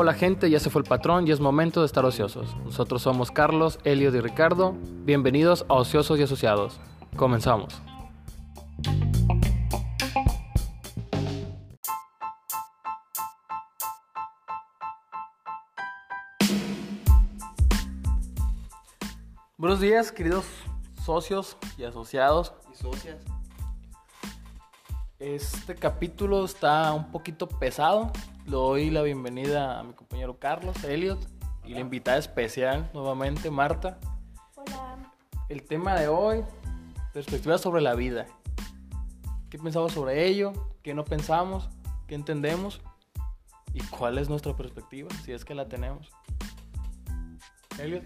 Hola gente, ya se fue el patrón y es momento de estar ociosos. Nosotros somos Carlos, Elliot y Ricardo. Bienvenidos a Ociosos y Asociados. Comenzamos. Buenos días, queridos socios y asociados. y socias. Este capítulo está un poquito pesado. Le doy la bienvenida a mi compañero Carlos, Elliot, y la invitada especial nuevamente, Marta. Hola. El tema de hoy, perspectivas sobre la vida. ¿Qué pensamos sobre ello? ¿Qué no pensamos? ¿Qué entendemos? ¿Y cuál es nuestra perspectiva? Si es que la tenemos. Elliot.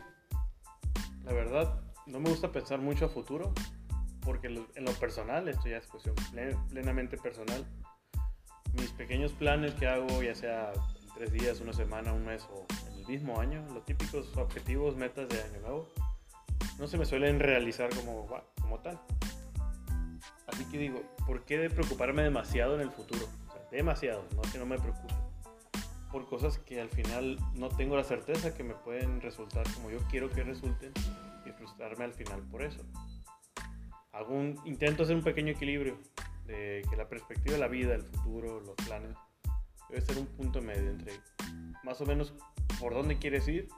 La verdad, no me gusta pensar mucho a futuro, porque en lo personal, esto ya es cuestión ple- plenamente personal, mis pequeños planes que hago, ya sea en tres días, una semana, un mes o en el mismo año, los típicos objetivos, metas de año nuevo, no se me suelen realizar como, como tal. Así que digo, ¿por qué de preocuparme demasiado en el futuro? O sea, demasiado, no que no me preocupe. Por cosas que al final no tengo la certeza que me pueden resultar como yo quiero que resulten y frustrarme al final por eso. Hago un, intento hacer un pequeño equilibrio de que la perspectiva de la vida, el futuro, los planes, debe ser un punto medio entre más o menos por dónde quieres ir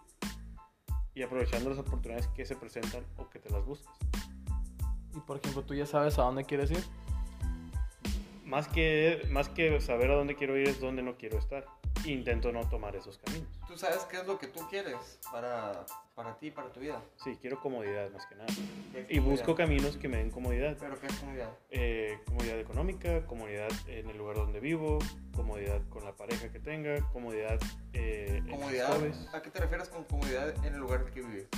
y aprovechando las oportunidades que se presentan o que te las buscas. Y por ejemplo, ¿tú ya sabes a dónde quieres ir? Más que, más que saber a dónde quiero ir es dónde no quiero estar. Intento no tomar esos caminos. Tú sabes qué es lo que tú quieres para, para ti, para tu vida. Sí, quiero comodidad más que nada. ¿Qué es Y busco caminos que me den comodidad. Pero ¿qué es comodidad? Eh, comodidad económica, comodidad en el lugar donde vivo, comodidad con la pareja que tenga, comodidad eh, en Comodidad. hobbies, ¿A qué te refieres con comodidad en el lugar que vives?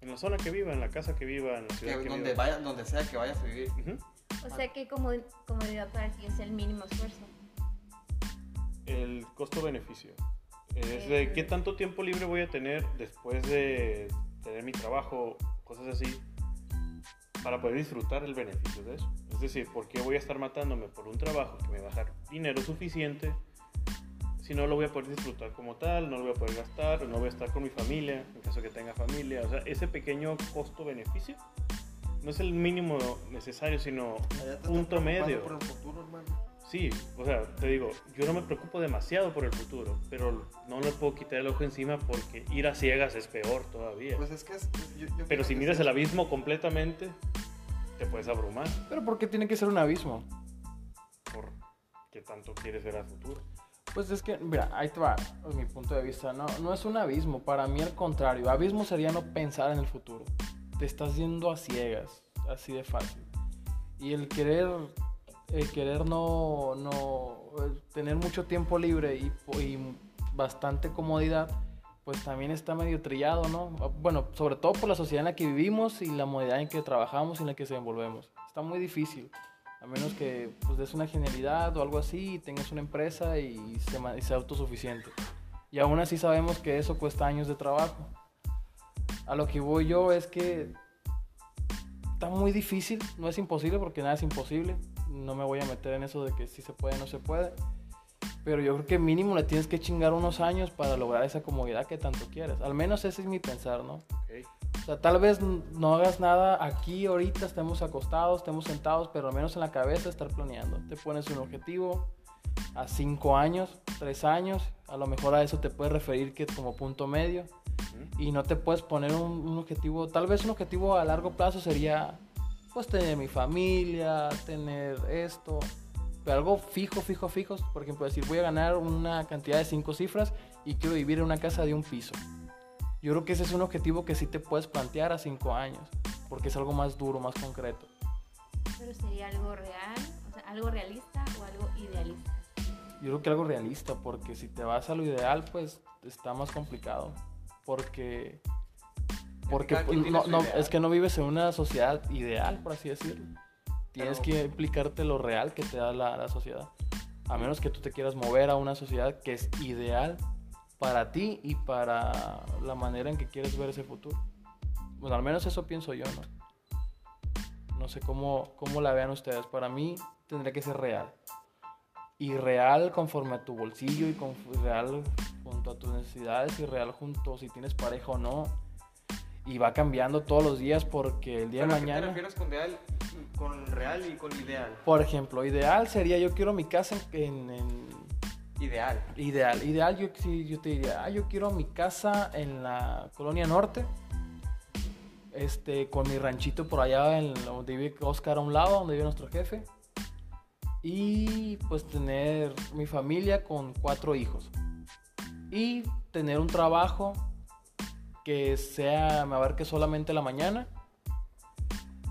en la zona que viva, en la casa que viva, en la ciudad Que que, donde, viva. vaya, donde sea que vayas a vivir. Ujú. O sea que como comodidad para ti es el mínimo esfuerzo. El costo-beneficio. Es de qué tanto tiempo libre voy a tener después de tener mi trabajo, cosas así, para poder disfrutar el beneficio de eso. Es decir, ¿por qué voy a estar matándome por un trabajo que me va a dejar dinero suficiente si no lo voy a poder disfrutar como tal, no lo voy a poder gastar, no voy a estar con mi familia, en caso que tenga familia? O sea, ese pequeño costo-beneficio no es el mínimo necesario, sino punto medio. por el futuro, hermano. Sí, o sea, te digo, yo no me preocupo demasiado por el futuro, pero no le puedo quitar el ojo encima porque ir a ciegas es peor todavía. Pues es que es, es- yo- yo Pero si miras el abismo completamente, te puedes abrumar Pero ¿por qué tiene que ser un abismo? por qué tanto quieres ver al futuro. Pues es que, mira, ahí te va, en mi punto de vista, no, no es un abismo, para mí al contrario, abismo sería no pensar en el futuro, te estás yendo a ciegas, así de fácil. Y el querer, el querer no, no, tener mucho tiempo libre y, y bastante comodidad, pues también está medio trillado, ¿no? Bueno, sobre todo por la sociedad en la que vivimos y la modalidad en que trabajamos y en la que se envolvemos. Está muy difícil. A menos que pues des una genialidad o algo así y tengas una empresa y, se y sea autosuficiente. Y aún así sabemos que eso cuesta años de trabajo. A lo que voy yo es que está muy difícil, no es imposible porque nada es imposible. No me voy a meter en eso de que si se puede o no se puede. Pero yo creo que mínimo le tienes que chingar unos años para lograr esa comodidad que tanto quieres. Al menos ese es mi pensar, ¿no? O sea, tal vez no hagas nada aquí ahorita, estemos acostados, estemos sentados, pero al menos en la cabeza estar planeando. Te pones un objetivo a 5 años, 3 años, a lo mejor a eso te puedes referir que como punto medio y no te puedes poner un, un objetivo, tal vez un objetivo a largo plazo sería pues tener mi familia, tener esto, pero algo fijo, fijo, fijo, por ejemplo, decir voy a ganar una cantidad de 5 cifras y quiero vivir en una casa de un piso. Yo creo que ese es un objetivo que sí te puedes plantear a 5 años, porque es algo más duro, más concreto. Pero sería algo real, o sea, algo realista o algo idealista. Yo creo que algo realista, porque si te vas a lo ideal, pues está más complicado. Porque, porque no, no, es que no vives en una sociedad ideal, por así decirlo. Tienes Pero- que implicarte lo real que te da la, la sociedad. A menos que tú te quieras mover a una sociedad que es ideal para ti y para la manera en que quieres ver ese futuro. Bueno, al menos eso pienso yo, ¿no? No sé cómo, cómo la vean ustedes. Para mí tendría que ser real. Y real conforme a tu bolsillo y con, real junto a tus necesidades y real junto si tienes pareja o no. Y va cambiando todos los días porque el día de ¿Pero a qué te mañana... refieres con real, con real y con ideal? Por ejemplo, ideal sería yo quiero mi casa en, en- Ideal. ideal, ideal yo te diría, ah, yo quiero mi casa en la colonia norte. Este, con mi ranchito por allá en donde vive Oscar a un lado, donde vive nuestro jefe. Y pues tener mi familia con cuatro hijos. Y tener un trabajo que sea, me abarque solamente la mañana.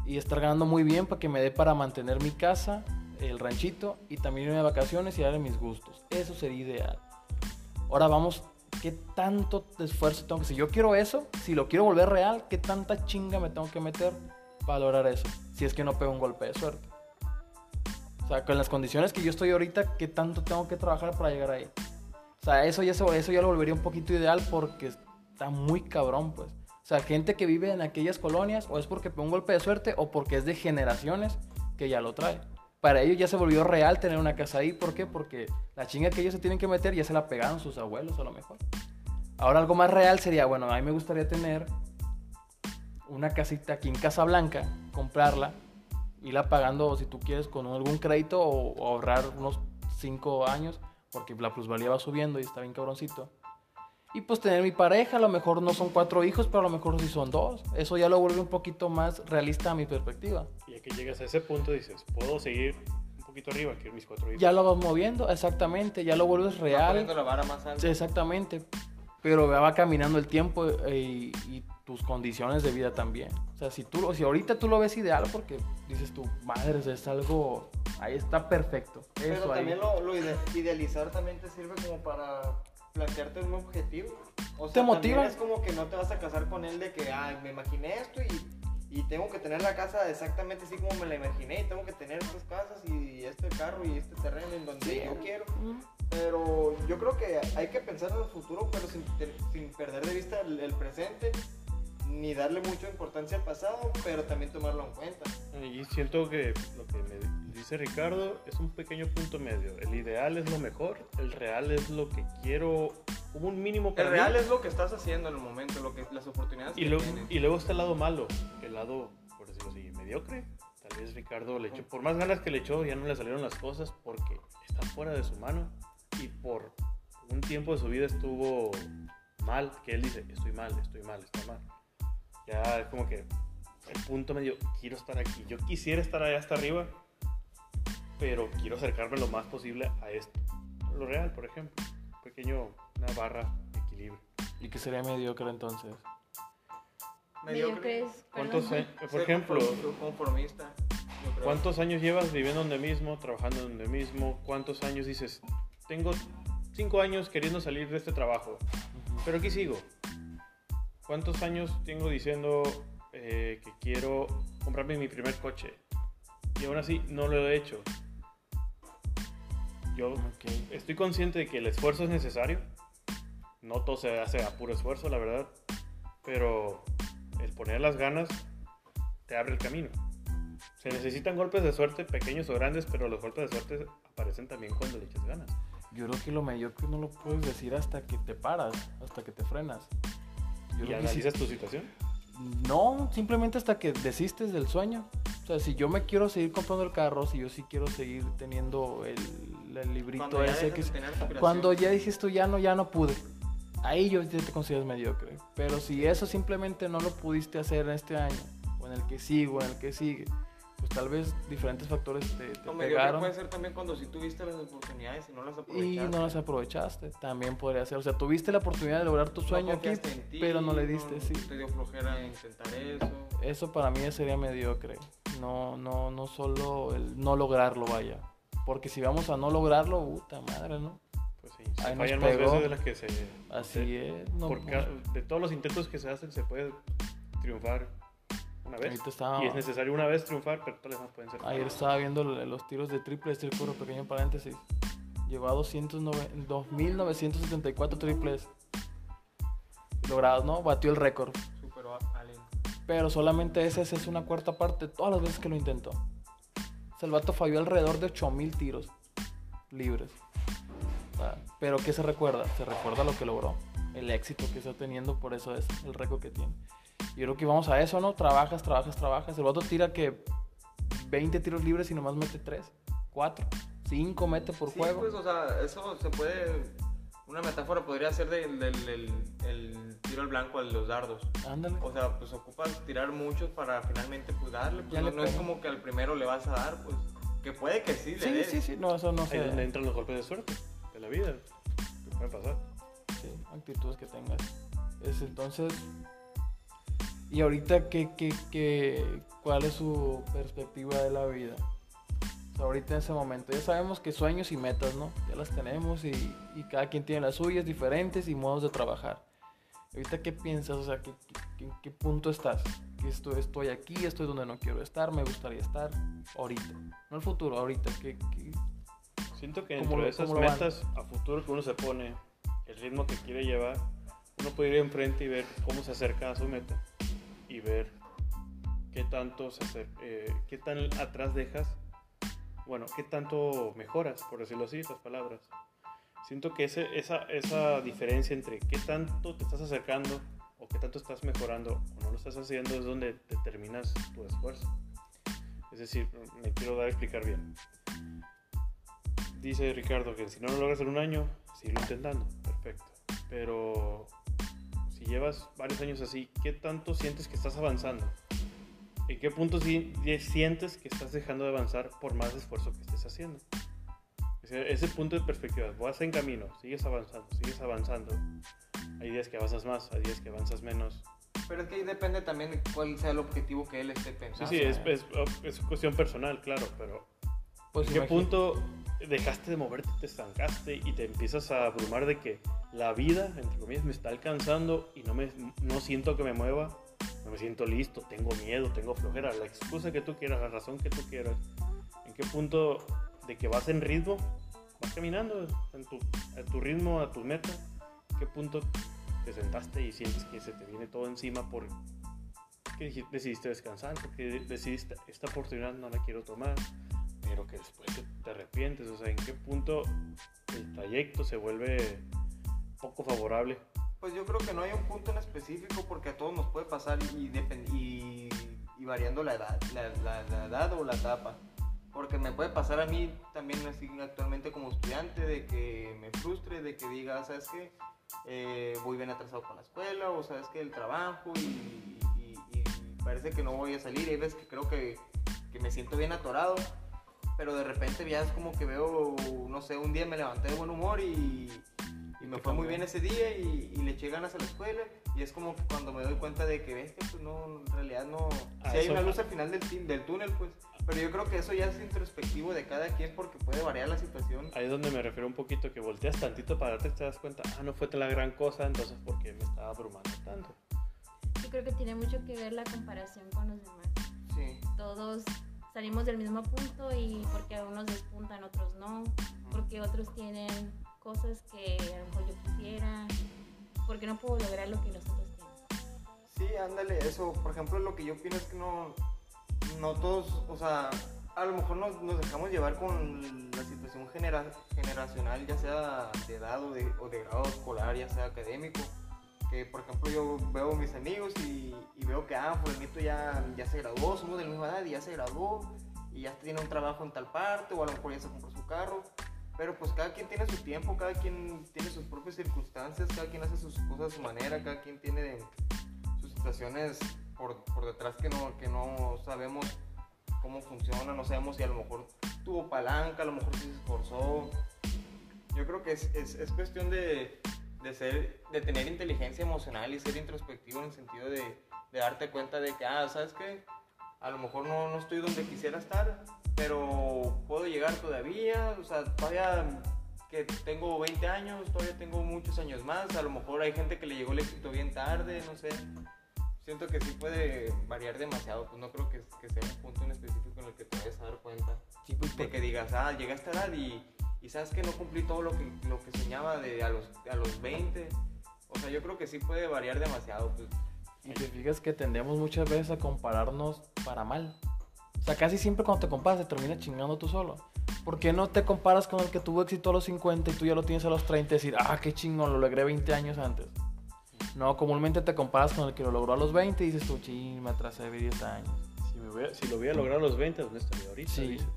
Y estar ganando muy bien para que me dé para mantener mi casa, el ranchito y también irme de vacaciones y darle mis gustos. Eso sería ideal. Ahora vamos, ¿qué tanto esfuerzo tengo que hacer? Si yo quiero eso, si lo quiero volver real, ¿qué tanta chinga me tengo que meter para lograr eso? Si es que no pego un golpe de suerte. O sea, con las condiciones que yo estoy ahorita, ¿qué tanto tengo que trabajar para llegar ahí? O sea, eso ya, eso ya lo volvería un poquito ideal porque está muy cabrón, pues. O sea, gente que vive en aquellas colonias, o es porque pegó un golpe de suerte, o porque es de generaciones que ya lo trae. Para ellos ya se volvió real tener una casa ahí. ¿Por qué? Porque la chinga que ellos se tienen que meter ya se la pegaron sus abuelos a lo mejor. Ahora algo más real sería, bueno, a mí me gustaría tener una casita aquí en Casablanca, comprarla, irla pagando si tú quieres con algún crédito o, o ahorrar unos 5 años, porque la plusvalía va subiendo y está bien cabroncito. Y pues tener mi pareja, a lo mejor no son cuatro hijos, pero a lo mejor sí son dos. Eso ya lo vuelve un poquito más realista a mi perspectiva. Y ya que llegas a ese punto dices, puedo seguir un poquito arriba que mis cuatro hijos. Ya lo vas moviendo, exactamente, ya lo vuelves Va real. poniendo la vara más alta. Sí, exactamente. Pero va caminando el tiempo eh, y, y tus condiciones de vida también. O sea, si tú, si ahorita tú lo ves ideal porque dices tú, madre, es algo, ahí está perfecto. Pero Eso ahí. también lo, lo ide- idealizar también te sirve como para plantearte un objetivo. O sea, Te motiva. es como que no te vas a casar con él de que, ay, me imaginé esto y, y tengo que tener la casa exactamente así como me la imaginé y tengo que tener estas casas y este carro y este terreno en donde Sí. yo quiero. Pero yo creo que hay que pensar en el futuro, pero sin, sin perder de vista el, el presente, ni darle mucha importancia al pasado, pero también tomarlo en cuenta. Y siento que lo que me dice Ricardo es un pequeño punto medio. El ideal es lo mejor, el real es lo que quiero, como un mínimo para El mí. real es lo que estás haciendo en el momento, lo que, las oportunidades Y, que luego, tienes. y luego está el lado malo, el lado, por decirlo así, mediocre. Tal vez Ricardo le echó, por más ganas que le echó, ya no le salieron las cosas porque está fuera de su mano y por un tiempo de su vida estuvo mal, que él dice, estoy mal, estoy mal, estoy mal. Ya es como que el punto medio, quiero estar aquí. Yo quisiera estar allá hasta arriba, pero quiero acercarme lo más posible a esto. Lo real, por ejemplo, un pequeño, una barra de equilibrio. ¿Y que sería mediocre entonces? Mediocres. ¿Cuántos, eh, por ejemplo, conform- conformista. ¿Cuántos años llevas viviendo donde mismo, trabajando donde mismo? ¿Cuántos años dices, tengo cinco años queriendo salir de este trabajo, Ujú. pero aquí sigo? ¿Cuántos años tengo diciendo eh, que quiero comprarme mi primer coche? Y aún así no lo he hecho. Yo estoy consciente de que el esfuerzo es necesario. No todo se hace a puro esfuerzo, la verdad. Pero el poner las ganas te abre el camino. Se necesitan golpes de suerte, pequeños o grandes, pero los golpes de suerte aparecen también cuando le echas ganas. Yo creo que lo mediocre no lo puedes decir hasta que te paras, hasta que te frenas. Yo ¿Y que sí- analizas tu situación? No, simplemente hasta que desistes del sueño. O sea, si yo me quiero seguir comprando el carro, si yo sí quiero seguir teniendo el, el librito Cuando ese que. Cuando ya dijiste tú ya no, ya no pude. Ahí yo ya te consideras mediocre. Pero si eso simplemente no lo pudiste hacer en este año, o en el que sigo, en el que sigue, pues tal vez diferentes factores te, te mediocre pegaron puede ser también cuando si tuviste las oportunidades y no las y aprovechaste. no las aprovechaste. También podría ser. O sea, tuviste la oportunidad de lograr tu No sueño aquí, confiaste en ti, pero no le diste, no- sí. Te dio flojera intentar eso. Eso para mí sería mediocre. No, no, no solo el no lograrlo, vaya. Porque si vamos a no lograrlo, puta madre, ¿no? Pues sí, se Ahí fallan más veces de las que se... Así se- es. No, por ca- de todos los intentos que se hacen, se puede triunfar una vez. estaba- Y es necesario una vez triunfar, pero tal vez más pueden ser. Ayer estaba viendo los tiros de triple, este círculo pequeño paréntesis. Llegó a 209 2.974 triples logrados, ¿no? Batió el récord. Superó a Allen. Pero solamente esa es una cuarta parte de todas las veces que lo intentó. O sea, el vato falló alrededor de 8000 tiros libres. O sea, pero ¿qué se recuerda? Se recuerda lo que logró. El éxito que está teniendo, por eso es el récord que tiene. Yo creo que vamos a eso, ¿no? Trabajas, trabajas, trabajas. El vato tira que 20 tiros libres y nomás mete 3, 4, 5 mete por Sí, juego. pues, o sea, eso se puede. Una metáfora podría ser del, del- del- el tiro al blanco de los dardos. Ándale. O sea, pues ocupas tirar muchos para finalmente pues darle. Pues, Ya no, no es como que al primero le vas a dar, pues. Que puede que sí le Sí, des. sí, sí. No, eso no Ahí es donde sé. entran los golpes de suerte de la vida. ¿Qué puede pasar? Sí, actitudes que tengas. Es entonces. Y ahorita, ¿qué, qué, qué, ¿cuál es su perspectiva de la vida? O sea, ahorita en ese momento. Ya sabemos que sueños y metas, ¿no? Ya las tenemos y, y cada quien tiene las suyas diferentes y modos de trabajar. Ahorita, ¿qué piensas? O sea, ¿qué, qué- ¿en qué punto estás? Que estoy, estoy aquí, estoy donde no quiero estar, me gustaría estar ahorita. No el futuro, ahorita. ¿qué, qué- Siento que ¿Cómo dentro de esas van? metas a futuro que uno se pone, el ritmo que quiere llevar, uno puede ir enfrente y ver cómo se acerca a su meta y ver qué tanto se eh, qué tan atrás dejas, bueno, qué tanto mejoras, por decirlo así, las palabras. Siento que ese, esa, esa diferencia entre qué tanto te estás acercando o qué tanto estás mejorando o no lo estás haciendo es donde determinas tu esfuerzo. Es decir, me quiero dar a explicar bien. Dice Ricardo que si no lo logras en un año, sigue intentando. Perfecto. Pero si llevas varios años así, ¿qué tanto sientes que estás avanzando? ¿En qué punto si- sientes que estás dejando de avanzar por más esfuerzo que estés haciendo? Ese, ese punto de perspectiva, vas en camino, sigues avanzando, sigues avanzando. Hay días que avanzas más, hay días que avanzas menos. Pero es que ahí depende también de cuál sea el objetivo que él esté Sí, pensando. sí, es, es, es cuestión personal, claro, pero pues, ¿En qué punto dejaste de moverte, te estancaste y te empiezas a abrumar de que la vida, entre comillas, me está alcanzando y no, me, no siento que me mueva? No me siento listo, tengo miedo, tengo flojera, la excusa que tú quieras, la razón que tú quieras. ¿En qué punto de que vas en ritmo, vas caminando en tu, a tu ritmo, a tu meta? ¿En qué punto te sentaste y sientes que se te viene todo encima por que decidiste descansar, porque decidiste esta oportunidad no la quiero tomar? Pero que después te- te arrepientes, o sea, en qué punto el trayecto se vuelve poco favorable. Pues yo creo que no hay un punto en específico porque a todos nos puede pasar y, y, y variando la edad, la, edad o la etapa. Porque me puede pasar a mí también así actualmente como estudiante de que me frustre, de que diga, ¿sabes qué? Eh, voy bien atrasado con la escuela o sabes que el trabajo y parece que no voy a salir. Hay veces que creo que, que me siento bien atorado, pero de repente ya es como que veo, no sé, un día me levanté de buen humor y, y me fue muy bien ese día y, y le eché ganas a la escuela y es como que cuando me doy cuenta de que ves que pues no, en realidad no, Ah, si hay una luz al final del, del túnel pues, pero yo creo que eso ya es introspectivo de cada quien porque puede variar la situación. Ahí es donde me refiero un poquito, que volteas tantito para darte, te das cuenta, ah, no fue la gran cosa, entonces, ¿por qué me estaba abrumando tanto? Yo creo que tiene mucho que ver la comparación con los demás. Sí. Todos salimos del mismo punto y porque unos despuntan, otros no, porque otros tienen cosas que a lo mejor yo quisiera, porque no puedo lograr lo que los otros tienen. Sí, ándale, eso, por ejemplo, lo que yo opino es que no, no todos, o sea, a lo mejor nos, nos dejamos llevar con la situación genera- generacional, ya sea de edad o de, o de grado escolar, ya sea académico. Que, por ejemplo, yo veo a mis amigos y, veo que, ah, fulanito ya, ya se graduó, somos de la misma edad y ya se graduó y ya tiene un trabajo en tal parte o a lo mejor ya se compró su carro. Pero pues cada quien tiene su tiempo, cada quien tiene sus propias circunstancias, cada quien hace sus cosas a su manera, cada quien tiene sus situaciones por, por detrás que no, que no sabemos cómo funciona, no sabemos si a lo mejor tuvo palanca, a lo mejor se esforzó. Yo creo que es, es, es cuestión de, de, ser, de tener inteligencia emocional y ser introspectivo en el sentido de, de darte cuenta de que, ah, ¿sabes qué? A lo mejor no, no estoy donde quisiera estar, pero puedo llegar todavía, o sea, todavía que tengo 20 años, todavía tengo muchos años más, a lo mejor hay gente que le llegó el éxito bien tarde, no sé. Siento que sí puede variar demasiado, pues no creo que, que sea un punto en específico en el que te vayas a dar cuenta. Sí, pues, De que digas, ah, llegué a esta edad y, y sabes que no cumplí todo lo que, lo que soñaba de a los, a los 20. O sea, yo creo que sí puede variar demasiado. Pues. Y te fijas que tendemos muchas veces a compararnos para mal. O sea, casi siempre cuando te comparas te termina chingando tú solo. ¿Por qué no te comparas con el que tuvo éxito a los 50 y tú ya lo tienes a los 30 y decir, ah, qué chingón, lo logré 20 años antes? No, comúnmente te comparas con el que lo logró a los 20 y dices tú, ching, me atrasé 10 años. Si, me hubiera- si lo hubiera logrado a los 20, ¿dónde estaría ahorita? Sí. dices.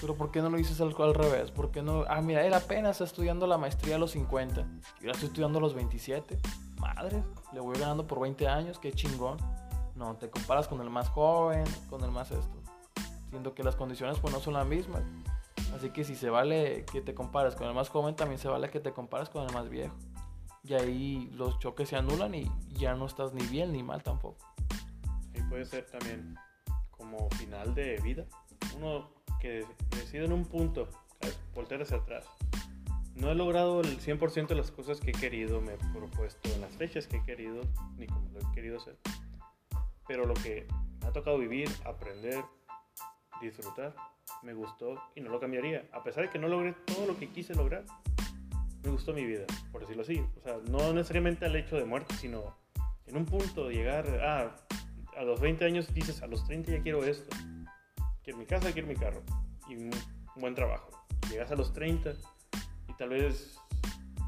Pero ¿por qué no lo dices al, al revés? ¿Por qué no? Ah, mira, él apenas está estudiando la maestría a los 50. Yo la estoy estudiando a los 27. Madre, le voy ganando por 20 años, qué chingón. No, te comparas con el más joven, con el más esto. Siendo que las condiciones pues no son las mismas. Así que si se vale que te compares con el más joven, también se vale que te compares con el más viejo. Y ahí los choques se anulan y ya no estás ni bien ni mal tampoco. Y puede ser también como final de vida. Uno que decide en un punto, voltear hacia atrás. No he logrado el 100% de las cosas que he querido, me he propuesto en las fechas que he querido, ni como lo he querido hacer. Pero lo que me ha tocado vivir, aprender, disfrutar, me gustó y no lo cambiaría. A pesar de que no logré todo lo que quise lograr, me gustó mi vida, por decirlo así. O sea, no necesariamente al hecho de muerte, sino en un punto de llegar, ah, a los 20 años dices, a los 30 ya quiero esto. Quiero mi casa, quiero mi carro y un un buen trabajo. Llegas a los 30 y tal vez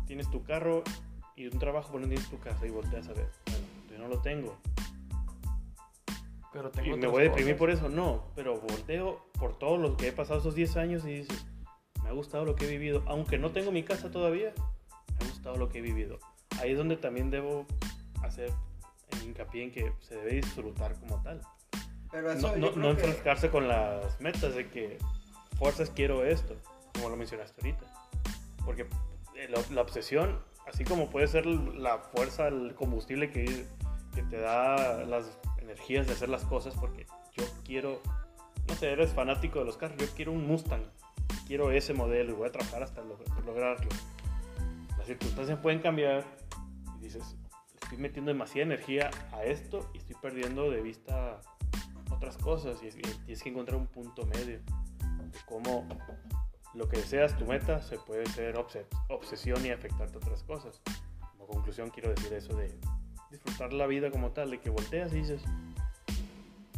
tienes tu carro y un trabajo, pero no tienes tu casa y volteas a ver, bueno, yo no lo tengo. Pero Y tengo me otras voy a deprimir por eso, no, pero volteo por todo lo que he pasado esos 10 años y dices, me ha gustado lo que he vivido, aunque no tengo mi casa todavía, me ha gustado lo que he vivido. Ahí es donde también debo hacer hincapié en que se debe disfrutar como tal. Pero eso No, no, no que- enfrascarse con las metas de que fuerzas quiero esto, como lo mencionaste ahorita. Porque eh, la, la obsesión, así como puede ser la fuerza, el combustible que, que te da las energías de hacer las cosas, porque yo quiero, no sé, eres fanático de los carros, yo quiero un Mustang, quiero ese modelo y voy a trabajar hasta log- lograrlo. Las circunstancias pueden cambiar y dices, estoy metiendo demasiada energía a esto y estoy perdiendo de vista otras cosas y, y tienes que encontrar un punto medio de cómo lo que deseas, tu meta, se puede ser obse- obsesión y afectarte a otras cosas. Como conclusión quiero decir eso de disfrutar la vida como tal, de que volteas y dices,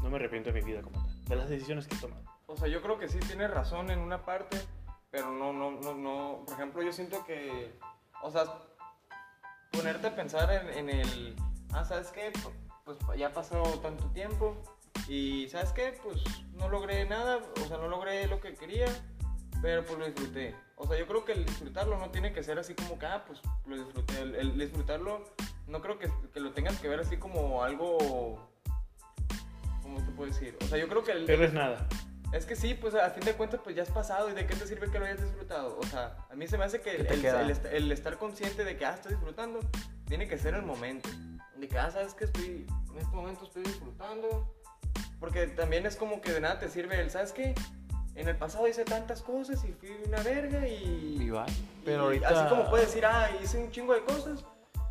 no me arrepiento de mi vida como tal, de las decisiones que he tomado. O sea, yo creo que sí tienes razón en una parte, pero no, no, no, no. Por ejemplo, yo siento que, o sea, ponerte a pensar en, en el, ah, ¿sabes qué? Pues ya pasado tanto tiempo y, ¿sabes qué? Pues no logré nada, o sea, no logré lo que quería, pero pues lo disfruté. O sea, yo creo que el disfrutarlo no tiene que ser así como que, ah, pues lo disfruté. El, el disfrutarlo, no creo que, que lo tengas que ver así como algo, ¿cómo te puedo decir? O sea, yo creo que el, Pierdes nada. es que sí, pues a fin de cuentas pues ya es pasado y de qué te sirve que lo hayas disfrutado. O sea, a mí se me hace que ¿Qué el, el- el estar consciente de que ah, estoy disfrutando tiene que ser el momento. De que ah, sabes que estoy, en este momento estoy disfrutando. Porque también es como que de nada te sirve el, ¿sabes qué? En el pasado hice tantas cosas y fui una verga y... Y va. y Pero ahorita. Así como puedes decir, ah, hice un chingo de cosas,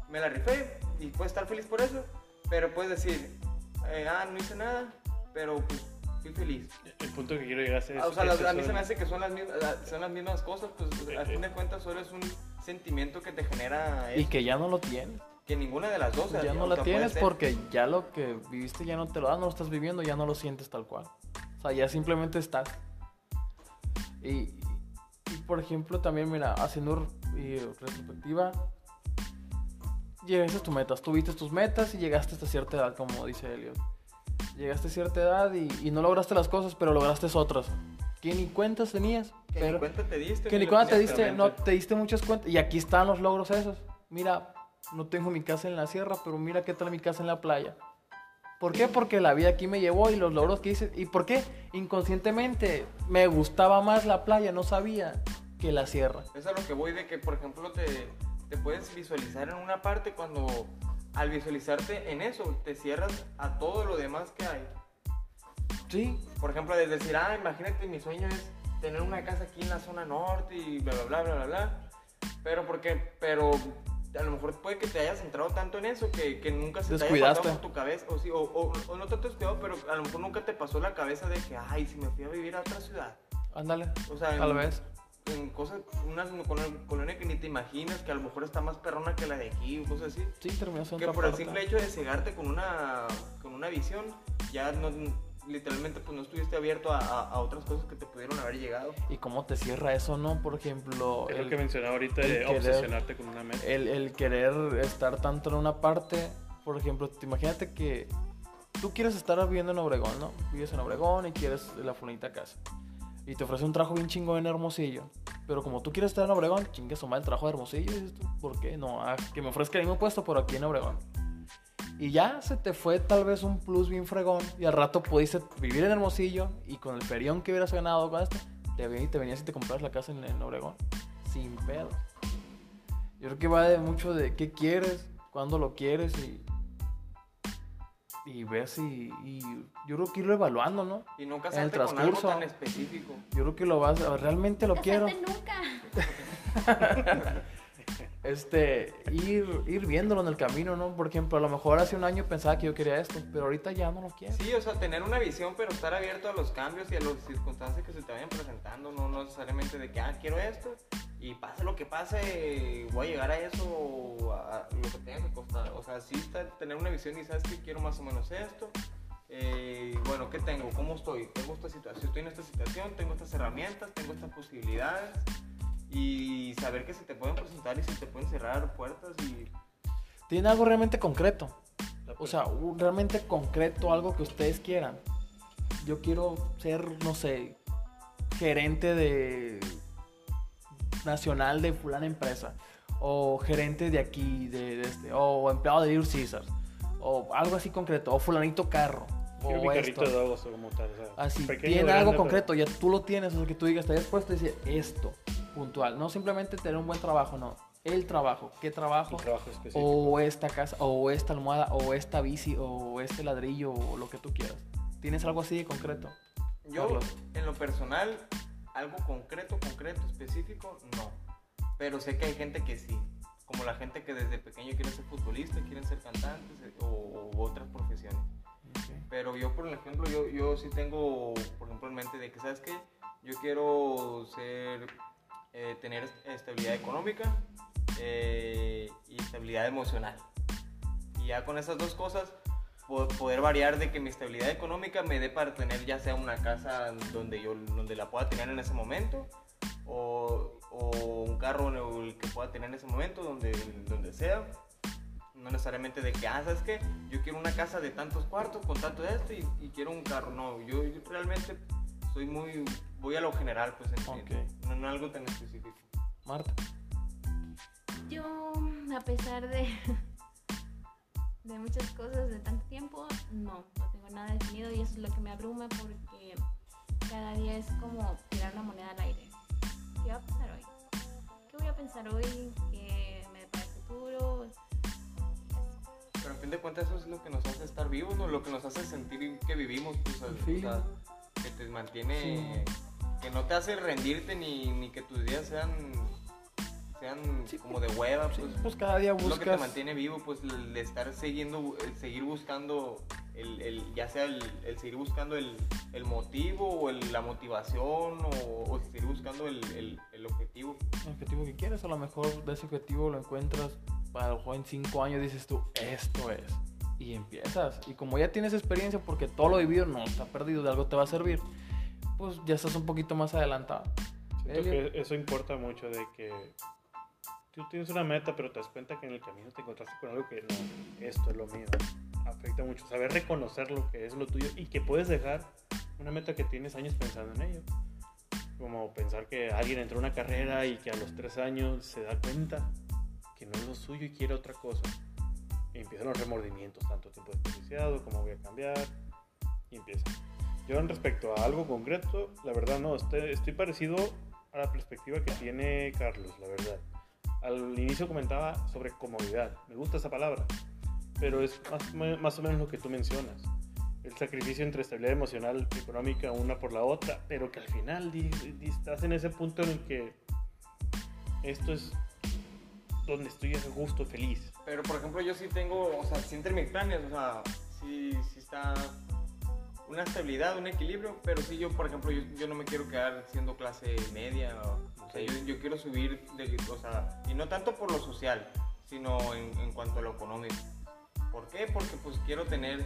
me la rifé y puedes estar feliz por eso. Pero puedes decir, eh, ah, no hice nada, pero pues fui feliz. El punto que quiero llegar a hacer es... Ah, o sea, las- a mí se me hace que son las son las mismas cosas, pues a fin de cuentas solo es un sentimiento que te genera Y eso, que ya no lo tienes. Que ninguna de las dos. ya no la tienes porque ya lo que viviste ya no te lo da, no lo estás viviendo, ya no lo sientes tal cual. O sea, ya simplemente estás. Y, y, por ejemplo, también, mira, haciendo y, retrospectiva, llegaste a tus metas, tuviste tus metas y llegaste hasta cierta edad, como dice Elliot. Llegaste a cierta edad y, y no lograste las cosas, pero lograste otras. Que ni cuentas tenías. Que pero, ni cuenta te diste. que ni cuenta te diste, no, te diste muchas cuentas. Y aquí están los logros esos. Mira, no tengo mi casa en la sierra, pero mira qué tal mi casa en la playa. ¿Por qué? Porque la vida aquí me llevó y los logros que hice. ¿Y por qué? Inconscientemente me gustaba más la playa, no sabía que la sierra. Es a lo que voy de que, por ejemplo, te, te puedes visualizar en una parte cuando al visualizarte en eso te cierras a todo lo demás que hay. Sí, Por ejemplo, de decir, ah, imagínate, mi sueño es tener una casa aquí en la zona norte y bla, bla, bla, bla, bla, bla. Pero porque, pero a lo mejor puede que te hayas centrado tanto en eso que, que nunca se te haya pasado por tu cabeza. O, sí, o, o- o no tanto descuidado, pero a lo mejor nunca te pasó la cabeza de que, ay, si me fui a vivir a otra ciudad. ándale, O sea, tal en- vez. en cosas, una col- colonia que ni te imaginas, que a lo mejor está más perrona que la de aquí, o cosas así. Sí, terminó Que por el simple hecho de cegarte con una, con una visión, ya no, literalmente pues no estuviste abierto a, a- a otras cosas que te pudieron haber llegado. ¿Y cómo te cierra eso, no? Por ejemplo, Es el, lo que mencionaba ahorita de querer- obsesionarte con una meta. el, el querer estar tanto en una parte. Por ejemplo, te- imagínate que tú quieres estar viviendo en Obregón, ¿no? Vives en Obregón y quieres la fulanita casa. Y te ofrece un trabajo bien chingón en Hermosillo. Pero como tú quieres estar en Obregón, chingue su madre el trabajo de Hermosillo. ¿por qué? No, ah, que me ofrezca el mismo puesto, pero aquí en Obregón. Y ya se te fue tal vez un plus bien fregón. Y al rato pudiste vivir en Hermosillo. Y con el ferión que hubieras ganado con esto, te, ven- te venías y te compras la casa en, en Obregón. Sin pedo. Yo creo que va de mucho de qué quieres, cuándo lo quieres y. Y ves y, y yo creo que irlo evaluando, ¿no? Y nunca En el con algo transcurso. tan específico. Yo creo que lo vas a. Realmente lo quiero. Nunca. Este, ir, ir viéndolo en el camino, ¿no? Por ejemplo, a lo mejor hace un año pensaba que yo quería esto, pero ahorita ya no lo quiero. Sí, o sea, tener una visión, pero estar abierto a los cambios y a las circunstancias que se te vayan presentando, no necesariamente de que, ah, quiero esto, y pase lo que pase, voy a llegar a eso, a, a lo que tenga que costar. O sea, sí está, tener una visión y sabes que quiero más o menos esto. Eh, bueno, ¿qué tengo? ¿Cómo estoy? Tengo esta situación, estoy en esta situación, tengo estas herramientas, tengo estas posibilidades. Y saber que se te pueden presentar y se te pueden cerrar puertas y Tiene algo realmente concreto. O sea, un- realmente concreto, algo que ustedes quieran. Yo quiero ser, no sé, gerente de nacional de fulana empresa. O gerente de aquí, de, de este, o empleado de Little Caesars. O algo así concreto. O fulanito carro. Quiero mi O esto. de aguas o como tal. O sea, Así, tiene grande, algo pero- concreto, ya tú lo tienes, o sea, que tú digas, te dispuesto a decir esto, puntual. No simplemente tener un buen trabajo, no. El trabajo, ¿qué trabajo? Un trabajo específico. O esta casa, o esta almohada, o esta bici, o este ladrillo, o lo que tú quieras. ¿Tienes algo así de concreto? Yo, Carlos. en lo personal, algo concreto, concreto, específico, no. Pero sé que hay gente que sí. Como la gente que desde pequeño quiere ser futbolista, quieren ser cantantes eh, o, u otras profesiones. Pero yo, por ejemplo, yo, yo sí tengo, por ejemplo, en mente de que, ¿sabes qué? Yo quiero ser, eh, tener est- estabilidad económica eh, y estabilidad emocional. Y ya con esas dos cosas, po- poder variar de que mi estabilidad económica me dé para tener ya sea una casa donde yo donde la pueda tener en ese momento o, o un carro en el que pueda tener en ese momento donde, donde sea. No necesariamente de que ah sabes qué yo quiero una casa de tantos cuartos con tanto de esto y, y quiero un carro no yo, yo realmente soy muy voy a lo general pues en- Ok. no, no algo tan específico Marta. Yo, a pesar de, de muchas cosas de tanto tiempo, no, no tengo nada definido y eso es lo que me abruma porque cada día es como tirar una moneda al aire. ¿Qué va a pasar hoy? ¿Qué voy a pensar hoy? ¿Qué me depara el futuro? pero a fin de cuentas eso es lo que nos hace estar vivos no lo que nos hace sentir que vivimos pues, o Sí. sea, que te mantiene que no te hace rendirte ni, ni que tus días sean sean Sí, como de hueva Sí, pues pues cada día Es lo que te buscas. mantiene vivo, pues el de estar siguiendo, el seguir buscando, el, el- ya sea el, el seguir buscando el, el motivo o el- la motivación o, o seguir buscando el, el- el objetivo. el objetivo que quieres, a lo mejor de ese objetivo lo encuentras para lo mejor en cinco años dices tú, esto es. Y empiezas. Y como ya tienes experiencia, porque todo lo vivido no está perdido, de algo te va a servir, pues ya estás un poquito más adelantado. Siento que eso importa mucho de que tú tienes una meta, pero te das cuenta que en el camino te encontraste con algo que no, esto es lo mío. Afecta mucho. Saber reconocer lo que es lo tuyo y que puedes dejar una meta que tienes años pensando en ello. Como pensar que alguien entró a una carrera y que a los tres años se da cuenta que no es lo suyo y quiere otra cosa. Y empiezan los remordimientos, tanto tiempo desperdiciado, cómo voy a cambiar, y empieza. Respecto a algo concreto, la verdad no, estoy, estoy parecido a la perspectiva que tiene Carlos, la verdad. Al inicio comentaba sobre comodidad, me gusta esa palabra, pero es más, más o menos lo que tú mencionas. El sacrificio entre estabilidad emocional y económica una por la otra, pero que al final di- di- estás en ese punto en el que esto es donde estoy a gusto, feliz. Pero por ejemplo yo sí tengo, o sea, sí entre mis planes, o sea, sí, sí está, una estabilidad, un equilibrio, pero sí yo, por ejemplo, yo, yo no me quiero quedar siendo clase media, o, o sea, yo, yo quiero subir, de, o sea, y no tanto por lo social, sino en, en cuanto a lo económico. ¿Por qué? Porque pues quiero tener,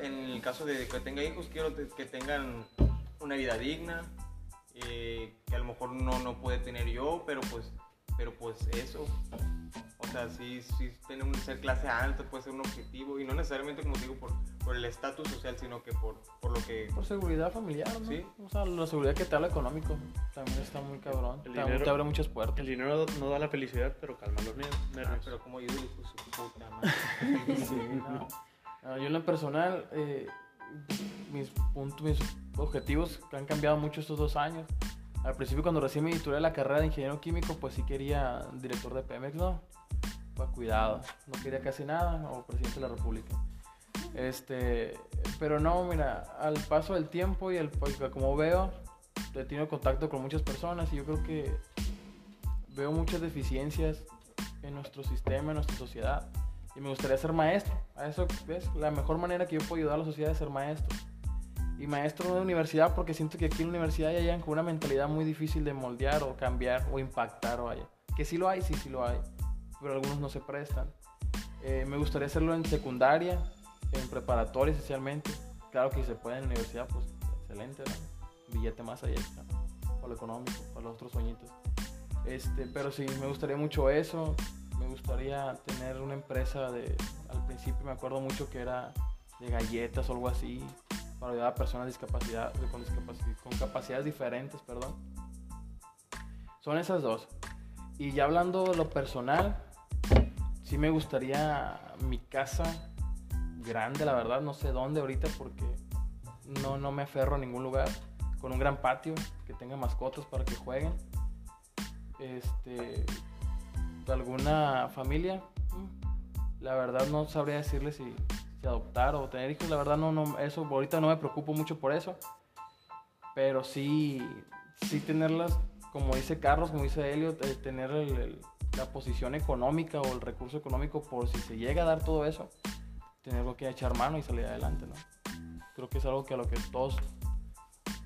en el caso de que tenga hijos, quiero que tengan una vida digna, eh, que a lo mejor no, no puede tener yo, pero pues, pero pues eso. O sea, sí, sí tener un, ser clase alta puede ser un objetivo y no necesariamente, como te digo, por, por el estatus social, sino que por, por lo que... Por seguridad familiar, ¿no? Sí. O sea, la seguridad que te da lo económico también está muy cabrón. El dinero- te abre muchas puertas. El dinero no da la felicidad, pero calma los Ah, nervios. pero como yo digo, pues, su puta madre. Sí, no. No, yo en lo personal, eh, mis puntos, mis objetivos han cambiado mucho estos dos años. Al principio cuando recién me titulé la carrera de ingeniero químico, pues sí quería director de Pemex, ¿no? Pues cuidado, no quería casi nada, o presidente de la república. Este, pero no, mira, al paso del tiempo y el, pues, como veo, he tenido contacto con muchas personas y yo creo que veo muchas deficiencias en nuestro sistema, en nuestra sociedad. Y me gustaría ser maestro. A eso es la mejor manera que yo puedo ayudar a la sociedad es ser maestro. Y maestro no de universidad porque siento que aquí en la universidad ya llegan con una mentalidad muy difícil de moldear o cambiar o impactar o vaya. Que sí lo hay, sí, sí lo hay. Pero algunos no se prestan. Eh, me gustaría hacerlo en secundaria, en preparatoria especialmente. Claro que si se puede en la universidad, pues excelente, ¿no? Billete más allá está. Para lo económico, para los otros sueñitos. Este, pero sí, me gustaría mucho eso. Me gustaría tener una empresa de... Al principio me acuerdo mucho que era de galletas o algo así. Para ayudar a personas discapacidad, con, discapaci- con capacidades diferentes, perdón. Son esas dos. Y ya hablando de lo personal, sí me gustaría mi casa grande, la verdad. No sé dónde ahorita porque no, no me aferro a ningún lugar. Con un gran patio, que tenga mascotas para que jueguen. Este, alguna familia, mm, la verdad no sabría decirle si, si adoptar o tener hijos. La verdad no, no, eso ahorita no me preocupo mucho por eso. Pero sí, sí tenerlas, como dice Carlos, como dice Elliot, eh, tener el- el- la posición económica o el recurso económico por si se llega a dar todo eso, tenerlo que echar mano y salir adelante, ¿no? Creo que es algo que a lo que todos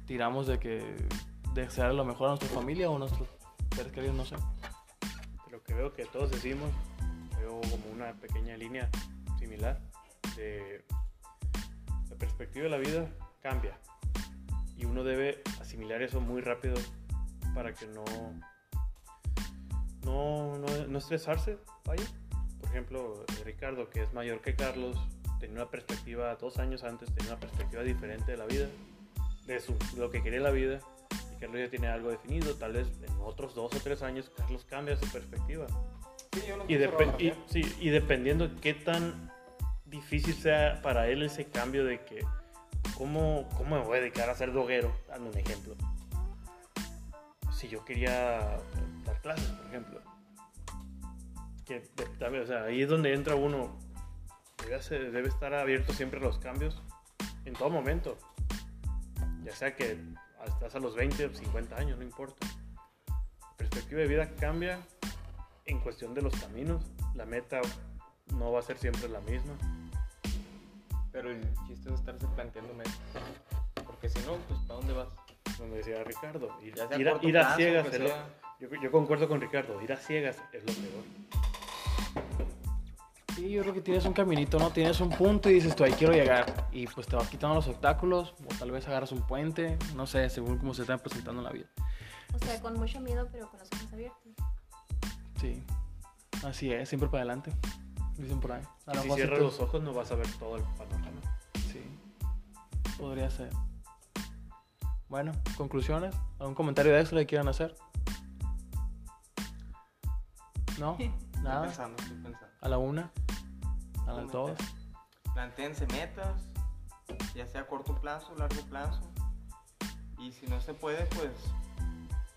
tiramos de que desear lo mejor a nuestra familia o a nuestros seres queridos, no sé. Lo que veo que todos decimos, veo como una pequeña línea similar de la perspectiva de la vida cambia y uno debe asimilar eso muy rápido para que no no, no, no estresarse, vaya. Por ejemplo, Ricardo, que es mayor que Carlos, tenía una perspectiva dos años antes, tenía una perspectiva diferente de la vida, de, su, lo que quería la vida, y Carlos ya tiene algo definido, tal vez en otros dos o tres años Carlos cambia su perspectiva. Sí, yo no Y, cerrado depe- y- sí, y dependiendo de qué tan difícil sea para él ese cambio de que, ¿cómo, cómo me voy a dedicar a ser doguero? Dando un ejemplo. Si yo quería dar clases, por ejemplo. Que, también, o sea, ahí es donde entra uno. Debe, debe estar abierto siempre a los cambios en todo momento. Ya sea que estás a los 20 o 50 años, no importa. La perspectiva de vida cambia en cuestión de los caminos. La meta no va a ser siempre la misma. Pero el chiste es estarse planteando metas. Porque si no, pues ¿para dónde vas? Donde decía Ricardo, ir, sea ir a, ir a ciegas. es lo- sea. yo, yo concuerdo con Ricardo, ir a ciegas es lo peor. Sí, yo creo que tienes un caminito, ¿no? Tienes un punto y dices tú, ahí quiero llegar. Y pues te vas quitando los obstáculos, o tal vez agarras un puente, no sé, según cómo se están presentando en la vida. O sea, con mucho miedo, pero con los ojos abiertos. Sí, así es, siempre para adelante. Dicen por ahí. Si cierras los ojos no vas a ver todo el panorama. Sí, podría ser. Bueno, conclusiones. ¿Algún comentario de extra que quieran hacer? ¿No? Estoy Nada. pensando, estoy pensando. A la una. A las dos. Plantéense metas, ya sea a corto plazo, largo plazo. Y si no se puede, pues,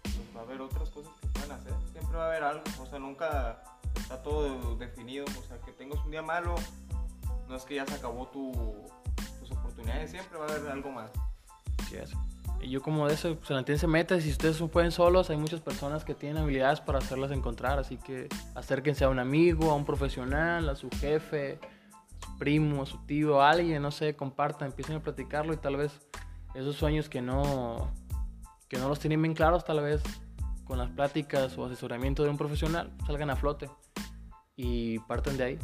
pues va a haber otras cosas que pueden hacer. Siempre va a haber algo. O sea, nunca está todo definido. O sea, que tengas un día malo, no es que ya se acabó tu, tus oportunidades. Siempre va a haber algo más. Es. Y yo como de eso, pues plantéense metas. Si ustedes pueden solos, hay muchas personas que tienen habilidades para hacerlas encontrar. Así que acérquense a un amigo, a un profesional, a su jefe, a su primo, a su tío, a alguien, no sé, compartan, empiecen a platicarlo y tal vez esos sueños que no, que no los tienen bien claros, tal vez con las pláticas o asesoramiento de un profesional salgan a flote y partan de ahí.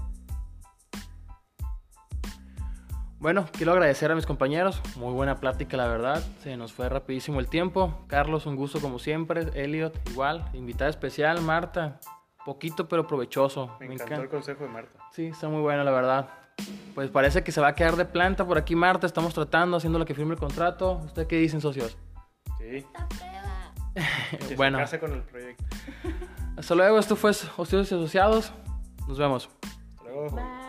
Bueno, quiero agradecer a mis compañeros. Muy buena plática, la verdad. Se nos fue rapidísimo el tiempo. Carlos, un gusto como siempre. Elliot, igual. Invitada especial, Marta. Poquito pero provechoso. Me, encantó el consejo de Marta. Sí, está muy bueno, la verdad. Pues parece que se va a quedar de planta por aquí, Marta. Estamos tratando, haciendo lo que firme el contrato. ¿Usted qué dicen, socios? Sí. Esta prueba. Que bueno, se con el proyecto. hasta luego. Esto fue Socios y Asociados. Nos vemos. Hasta luego. Bye.